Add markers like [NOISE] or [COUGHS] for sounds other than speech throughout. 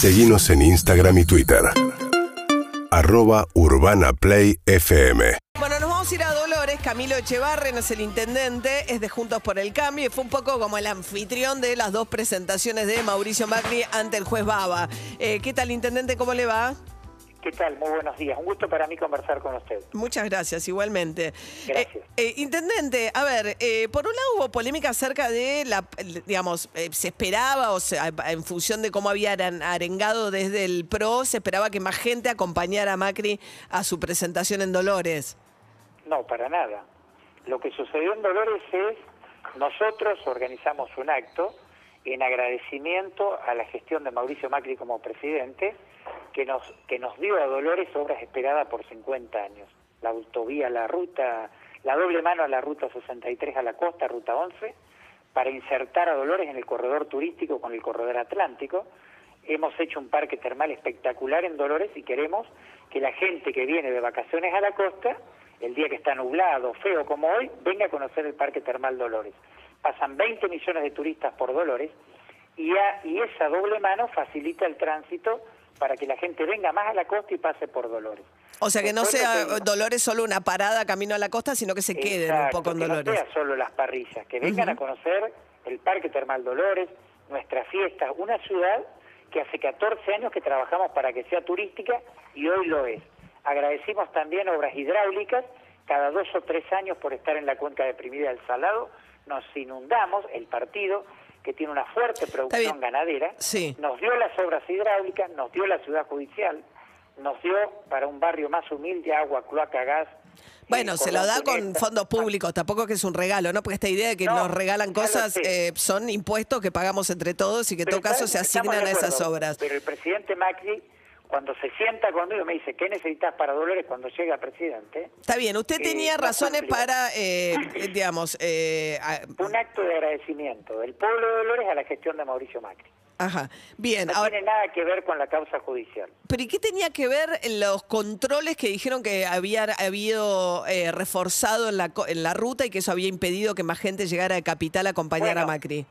Seguimos en Instagram y Twitter. Arroba Urbana Play FM. Bueno, nos vamos a ir a Dolores. Camilo Echevarren es el intendente, es de Juntos por el Cambio y fue un poco como el anfitrión de las dos presentaciones de Mauricio Macri ante el juez Baba. Eh, ¿Qué tal, intendente? ¿Cómo le va? ¿Qué tal? Muy buenos días. Un gusto para mí conversar con usted. Muchas gracias, igualmente. Gracias. Eh, eh, intendente, a ver, eh, por un lado hubo polémica acerca de la, digamos, eh, se esperaba, o sea, en función de cómo había aran- arengado desde el PRO, se esperaba que más gente acompañara a Macri a su presentación en Dolores. No, para nada. Lo que sucedió en Dolores es, nosotros organizamos un acto en agradecimiento a la gestión de Mauricio Macri como presidente, que nos, que nos dio a Dolores obras esperadas por 50 años. La autovía, la ruta, la doble mano a la ruta 63 a la costa, ruta 11, para insertar a Dolores en el corredor turístico con el corredor atlántico. Hemos hecho un parque termal espectacular en Dolores y queremos que la gente que viene de vacaciones a la costa, el día que está nublado, feo como hoy, venga a conocer el parque termal Dolores. Pasan 20 millones de turistas por Dolores y, a- y esa doble mano facilita el tránsito para que la gente venga más a la costa y pase por Dolores. O sea, que no Después sea Dolores solo una parada camino a la costa, sino que se queden un Exacto, poco en que no Dolores. sea solo las parrillas, que vengan a conocer el Parque Termal Dolores, nuestras fiestas, una ciudad que hace 14 años que trabajamos para que sea turística y hoy lo es. Agradecimos también obras hidráulicas, cada dos o tres años por estar en la cuenca deprimida del Salado, nos inundamos, el partido, que tiene una fuerte producción ganadera, Sí. nos dio las obras hidráulicas, nos dio la ciudad judicial, nos dio para un barrio más humilde agua, cloaca, gas. Bueno, eh, se lo da con fondos públicos, tampoco que es un regalo, ¿no? Porque esta idea de que No, nos regalan cosas eh, son impuestos que pagamos entre todos y que en todo caso se asignan a esas obras. Pero el presidente Macri, cuando se sienta conmigo, me dice, ¿qué necesitas para Dolores cuando llega presidente? Está bien, usted Eh, tenía razones cumplió. para, eh, [COUGHS] eh, digamos, eh, a- Un acto de agradecimiento del pueblo de Dolores a la gestión de Mauricio Macri. ajá, bien, No ahora, tiene nada que ver con la causa judicial. pero ¿y qué tenía que ver los controles que dijeron que había habido eh, reforzado en la, en la ruta y que eso había impedido que más gente llegara de Capital a acompañar a Macri?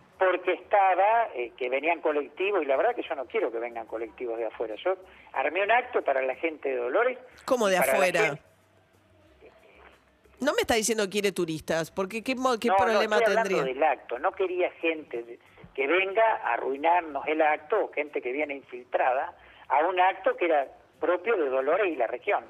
Estaba, eh, que venían colectivos, y la verdad que yo no quiero que vengan colectivos de afuera. Yo armé un acto para la gente de Dolores. ¿Cómo de afuera? No me está diciendo que quiere turistas, porque ¿qué, mo- qué no, problema no, estoy tendría? hablando del acto. No quería gente que venga a arruinarnos el acto, o gente que viene infiltrada, a un acto que era propio de Dolores y la región.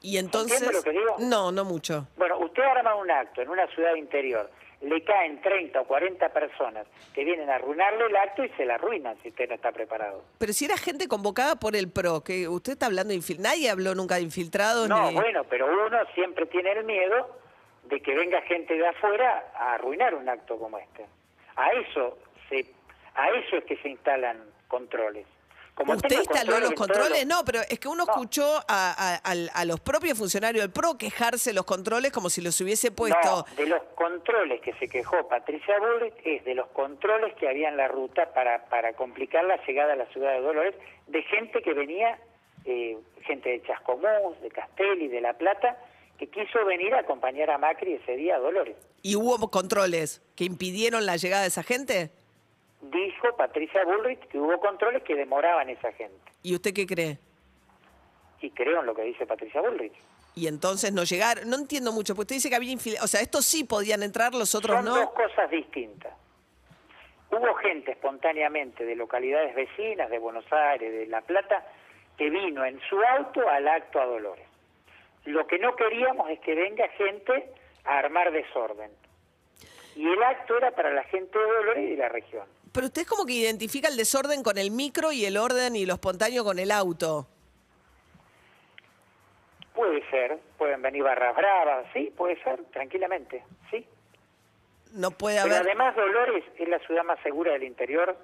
Y entonces... ¿Entiende lo que digo? No, no mucho. Bueno, usted arma un acto en una ciudad interior, le caen 30 o 40 personas que vienen a arruinarle el acto y se la arruinan si usted no está preparado. Pero si era gente convocada por el PRO, que usted está hablando de infiltrados, nadie habló nunca de infiltrados. No, ni... bueno, pero uno siempre tiene el miedo de que venga gente de afuera a arruinar un acto como este. A eso se, a eso es que se instalan controles. Como ¿Usted instaló los controles? No, pero es que uno No. escuchó a, a- al- a los propios funcionarios del PRO quejarse de los controles como si los hubiese puesto. No, de los controles que se quejó Patricia Bullrich es de los controles que había en la ruta para, para complicar la llegada a la ciudad de Dolores de gente que venía, eh, gente de Chascomús, de Castelli, de La Plata, que quiso venir a acompañar a Macri ese día a Dolores. ¿Y hubo controles que impidieron la llegada de esa gente? Dijo Patricia Bullrich que hubo controles que demoraban esa gente. ¿Y usted qué cree? Y creo en lo que dice Patricia Bullrich. Y entonces no llegaron. No entiendo mucho, porque usted dice que había infiltrados. O sea, estos sí podían entrar, los otros Son no. dos cosas distintas. Hubo gente espontáneamente de localidades vecinas, de Buenos Aires, de La Plata, que vino en su auto al acto a Dolores. Lo que no queríamos es que venga gente a armar desorden. Y el acto era para la gente de Dolores y de la región. Pero usted es como que identifica el desorden con el micro y el orden y lo espontáneo con el auto. Puede ser, pueden venir barras bravas, sí, puede ser, tranquilamente, sí. No puede Pero haber. además Dolores es la ciudad más segura del interior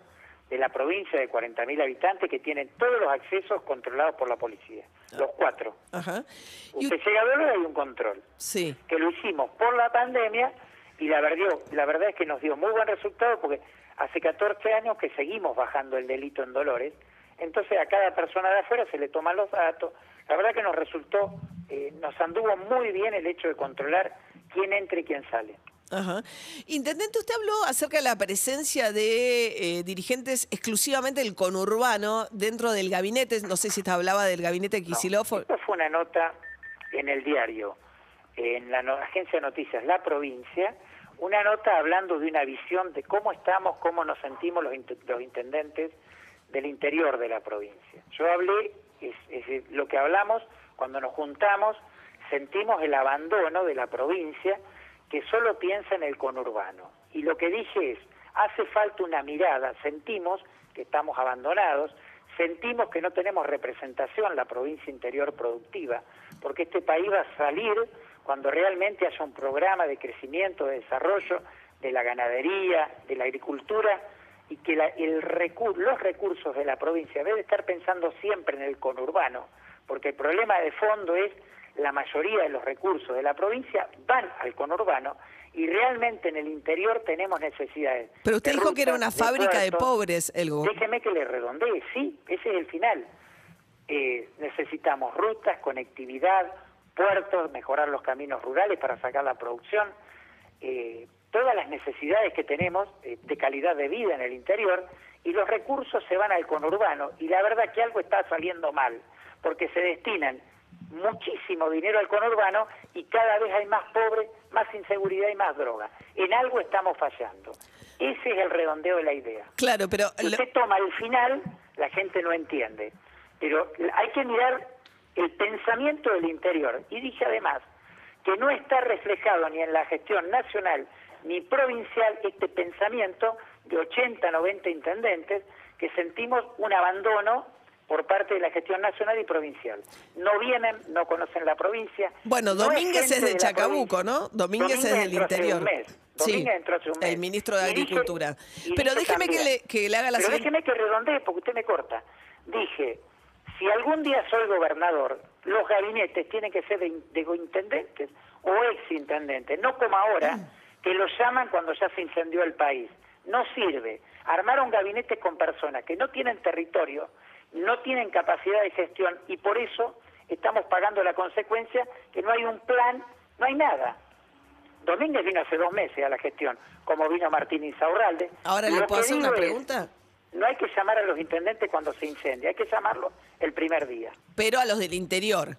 de la provincia de 40.000 habitantes que tienen todos los accesos controlados por la policía, los cuatro. Ajá. Usted llega a Dolores hay un control, Sí. que lo hicimos por la pandemia y la verdad, la verdad es que nos dio muy buen resultado porque hace 14 años que seguimos bajando el delito en Dolores, entonces a cada persona de afuera se le toman los datos, la verdad que nos resultó, eh, nos anduvo muy bien el hecho de controlar quién entra y quién sale. Ajá. Intendente, usted habló acerca de la presencia de eh, dirigentes exclusivamente del conurbano dentro del gabinete. No sé si te hablaba del gabinete de Kicillof. Esta fue una nota en el diario, en la no- agencia de noticias La Provincia, una nota hablando de una visión de cómo estamos, cómo nos sentimos los, los intendentes del interior de la provincia. Yo hablé, es, lo que hablamos cuando nos juntamos, sentimos el abandono de la provincia que solo piensa en el conurbano. Y lo que dije es, hace falta una mirada, sentimos que estamos abandonados, sentimos que no tenemos representación en la provincia interior productiva, porque este país va a salir cuando realmente haya un programa de crecimiento, de desarrollo de la ganadería, de la agricultura, y que la- el recu- los recursos de la provincia, en vez de estar pensando siempre en el conurbano, porque el problema de fondo es la mayoría de los recursos de la provincia van al conurbano y realmente en el interior tenemos necesidades. Pero usted dijo que era una fábrica de pobres, el Déjeme que le redondee, sí, ese es el final. Eh, necesitamos rutas, conectividad, puertos, mejorar los caminos rurales para sacar la producción, eh, todas las necesidades que tenemos eh, de calidad de vida en el interior y los recursos se van al conurbano y la verdad que algo está saliendo mal porque se destinan muchísimo dinero al conurbano y cada vez hay más pobres, más inseguridad y más droga. En algo estamos fallando. Ese es el redondeo de la idea. Claro, pero lo- usted toma el final, la gente no entiende. Pero hay que mirar el pensamiento del interior. Y dije además que no está reflejado ni en la gestión nacional ni provincial este pensamiento de 80, 90 intendentes que sentimos un abandono por parte de la gestión nacional y provincial. No vienen, no conocen la provincia. Bueno, no Domínguez es de Chacabuco. ¿no? Domínguez es del entró hace un interior. mes. Sí, Domínguez entró hace un mes. el ministro de Y dije- Agricultura. y Pero déjeme que le, que le haga la pero siguiente... déjeme que redondee porque usted me corta. Dije, si algún día soy gobernador, los gabinetes tienen que ser de, in- de intendentes o exintendentes, no como ahora, que los llaman cuando ya se incendió el país. No sirve. Armaron gabinetes con personas que no tienen territorio, no tienen capacidad de gestión y por eso estamos pagando la consecuencia que no hay un plan, no hay nada. Domínguez vino hace dos meses a la gestión, como vino Martín Insaurralde. Ahora le puedo hacer una pregunta. No hay que llamar a los intendentes cuando se incendia, hay que llamarlos el primer día. Pero a los del interior.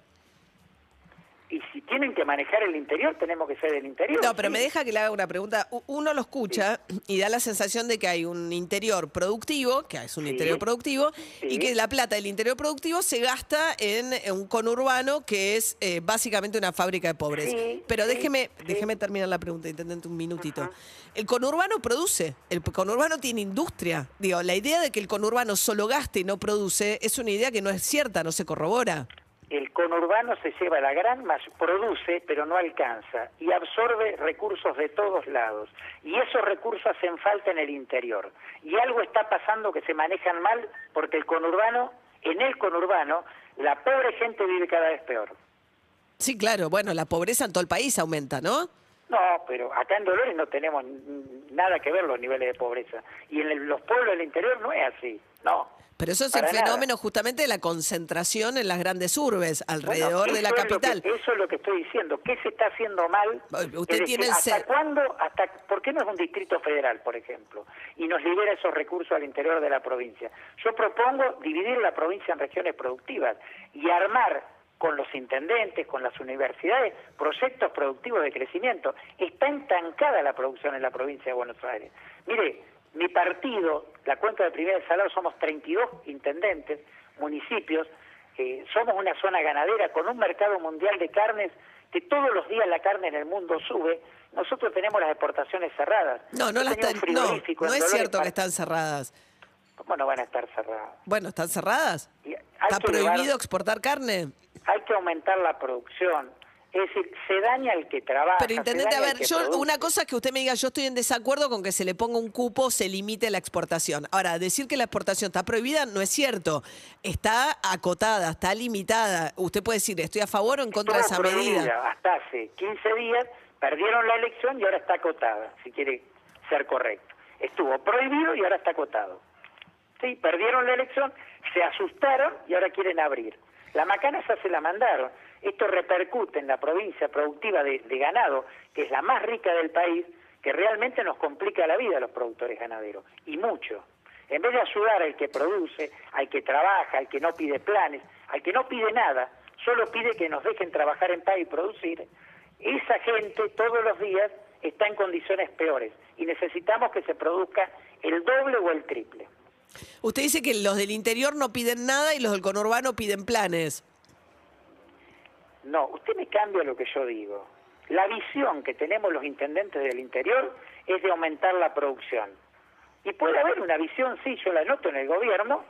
Tienen que manejar el interior, tenemos que ser del interior. No, pero sí. me deja que le haga una pregunta. Uno lo escucha y da la sensación de que hay un interior productivo, que es un Sí. interior productivo, y que la plata del interior productivo se gasta en un conurbano que es eh, básicamente una fábrica de pobres. Pero déjeme, déjeme terminar la pregunta, intendente, un minutito. El conurbano produce, el conurbano tiene industria. Digo, la idea de que el conurbano solo gaste y no produce es una idea que no es cierta, no se corrobora. El conurbano se lleva la gran más produce, pero no alcanza y absorbe recursos de todos lados. Y esos recursos hacen falta en el interior. Y algo está pasando que se manejan mal porque el conurbano, en el conurbano, la pobre gente vive cada vez peor. Sí, claro, bueno, la pobreza en todo el país aumenta, ¿no? No, pero acá en Dolores no tenemos nada que ver los niveles de pobreza. Y en el- los pueblos del interior no es así, no. Pero eso es el nada. fenómeno justamente de la concentración en las grandes urbes, alrededor Bueno, de la capital. que- eso es lo que estoy diciendo. ¿Qué se está haciendo mal? Usted Es tiene ¿Hasta ser- cuándo? Hasta, ¿Por qué no es un distrito federal, por ejemplo? Y nos libera esos recursos al interior de la provincia. Yo propongo dividir la provincia en regiones productivas y armar con los intendentes, con las universidades, proyectos productivos de crecimiento. Está entancada la producción en la provincia de Buenos Aires. Mire, mi partido, la cuenta de Primera de Salado, somos 32 intendentes, municipios, eh, somos una zona ganadera con un mercado mundial de carnes que todos los días la carne en el mundo sube. Nosotros tenemos las exportaciones cerradas. No, no, las están- no, no es cierto que están cerradas. ¿Cómo no van a estar cerradas? Bueno, ¿están cerradas? ¿Está prohibido exportar carne? hay que aumentar la producción. Es decir, se daña el que trabaja. Pero intendente, a ver, yo produce. una cosa es que usted me diga, yo estoy en desacuerdo con que se le ponga un cupo, se limite la exportación. Ahora, decir que la exportación está prohibida no es cierto. Está acotada, está limitada. Usted puede decir, estoy a favor o en contra de esa medida. Hasta hace 15 días perdieron la elección y ahora está acotada, si quiere ser correcto. Estuvo prohibido y ahora está acotado. Sí, perdieron la elección, se asustaron y ahora quieren abrir. La macana ya se la mandaron. Esto repercute en la provincia productiva de, ganado, que es la más rica del país, que realmente nos complica la vida a los productores ganaderos, y mucho. En vez de ayudar al que produce, al que trabaja, al que no pide planes, al que no pide nada, solo pide que nos dejen trabajar en paz y producir, esa gente todos los días está en condiciones peores y necesitamos que se produzca el doble o el triple. Usted dice que los del interior no piden nada y los del conurbano piden planes. No, usted me cambia lo que yo digo. La visión que tenemos los intendentes del interior es de aumentar la producción. Y puede haber una visión, sí, yo la noto en el gobierno,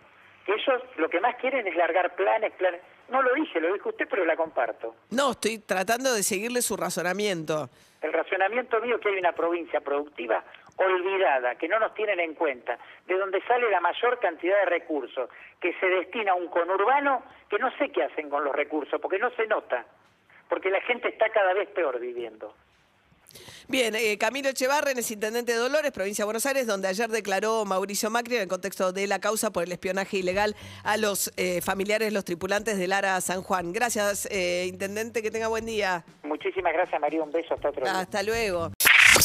que ellos lo que más quieren es largar planes, planes. No lo dije, lo dijo usted, pero la comparto. No, estoy tratando de seguirle su razonamiento. El razonamiento mío es que hay una provincia productiva olvidada, que no nos tienen en cuenta, de donde sale la mayor cantidad de recursos, que se destina a un conurbano que no sé qué hacen con los recursos, porque no se nota, porque la gente está cada vez peor viviendo. Bien, eh, Camilo Echevarren es intendente de Dolores, provincia de Buenos Aires, donde ayer declaró Mauricio Macri en el contexto de la causa por el espionaje ilegal a los eh, familiares, los tripulantes del ARA San Juan. Gracias, eh, intendente, que tenga buen día. Muchísimas gracias, María. Un beso hasta otro día. Hasta luego.